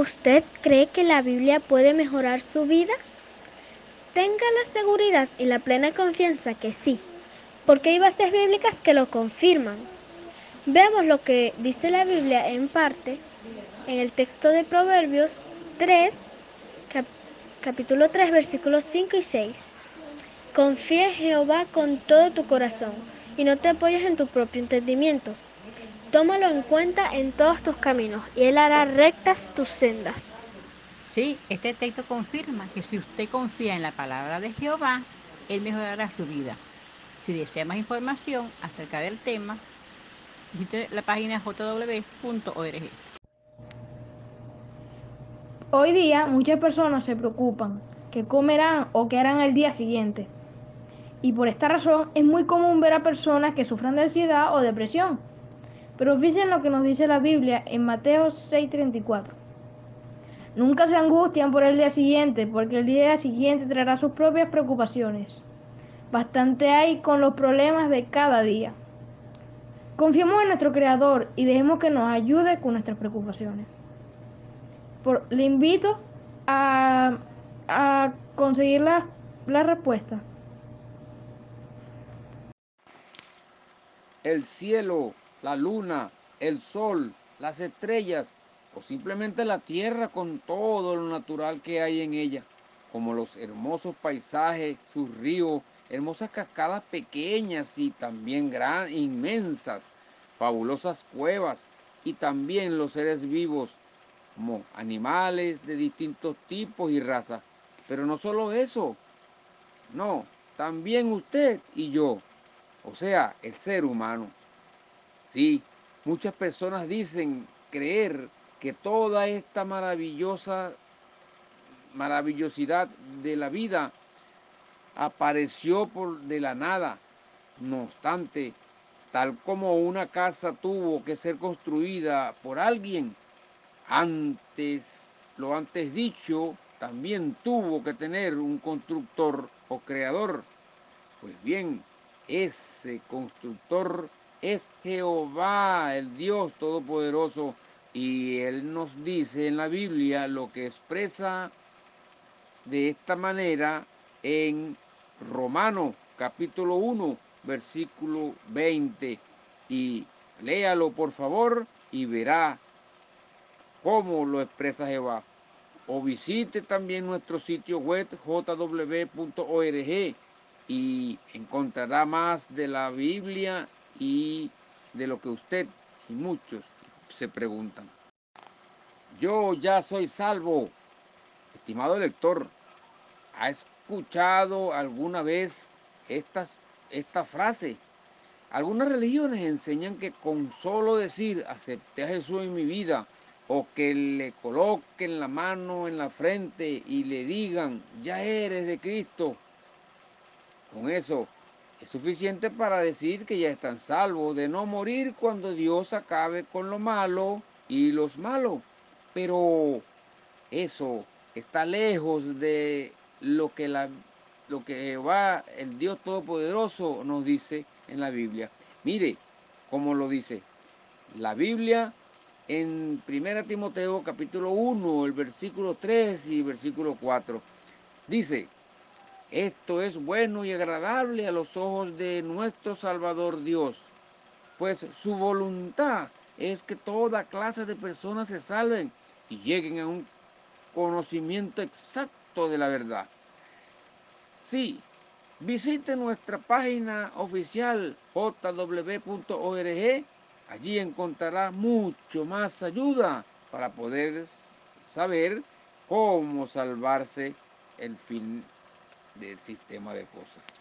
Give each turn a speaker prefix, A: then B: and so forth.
A: ¿Usted cree que la Biblia puede mejorar su vida? Tenga la seguridad y la plena confianza que sí, porque hay bases bíblicas que lo confirman. Veamos lo que dice la Biblia en parte en el texto de Proverbios 3, capítulo 3, versículos 5 y 6. Confía en Jehová con todo tu corazón y no te apoyes en tu propio entendimiento. Tómalo en cuenta en todos tus caminos y Él hará rectas tus sendas.
B: Sí, este texto confirma que si usted confía en la palabra de Jehová, Él mejorará su vida. Si desea más información acerca del tema, visite la página jw.org.
C: Hoy día muchas personas se preocupan qué comerán o qué harán el día siguiente. Y por esta razón es muy común ver a personas que sufran de ansiedad o depresión pero fíjense lo que nos dice la Biblia en Mateo 6:34. Nunca se angustian por el día siguiente, porque el día siguiente traerá sus propias preocupaciones. Bastante hay con los problemas de cada día. Confiemos en nuestro Creador y dejemos que nos ayude con nuestras preocupaciones. le invito a, conseguir la respuesta.
D: El cielo la luna, el sol, las estrellas o simplemente la tierra con todo lo natural que hay en ella, como los hermosos paisajes, sus ríos, hermosas cascadas pequeñas y también gran, inmensas, fabulosas cuevas y también los seres vivos, como animales de distintos tipos y razas. Pero no solo eso, no, también usted y yo, o sea, el ser humano. Sí, muchas personas dicen creer que toda esta maravillosa maravillosidad de la vida apareció por de la nada. No obstante, tal como una casa tuvo que ser construida por alguien, antes, lo antes dicho, también tuvo que tener un constructor o creador. Pues bien, ese constructor es Jehová, el Dios Todopoderoso, y Él nos dice en la Biblia lo que expresa de esta manera en Romano capítulo 1, versículo 20. Y léalo por favor y verá cómo lo expresa Jehová. O visite también nuestro sitio web jw.org y encontrará más de la Biblia y de lo que usted y muchos se preguntan. Yo ya soy salvo. Estimado lector, ¿ha escuchado alguna vez estas, esta frase? Algunas religiones enseñan que con solo decir acepté a Jesús en mi vida o que le coloquen la mano en la frente y le digan ya eres de Cristo, con eso es suficiente para decir que ya están salvos de no morir cuando Dios acabe con lo malo y los malos. Pero eso está lejos de lo que, la, lo que Jehová, el Dios Todopoderoso, nos dice en la Biblia. Mire cómo lo dice. La Biblia en 1 Timoteo capítulo 1, el versículo 3 y versículo 4. Dice, esto es bueno y agradable a los ojos de nuestro Salvador Dios, pues su voluntad es que toda clase de personas se salven y lleguen a un conocimiento exacto de la verdad. Sí, visite nuestra página oficial jw.org. Allí encontrará mucho más ayuda para poder saber cómo salvarse el fin del sistema de cosas.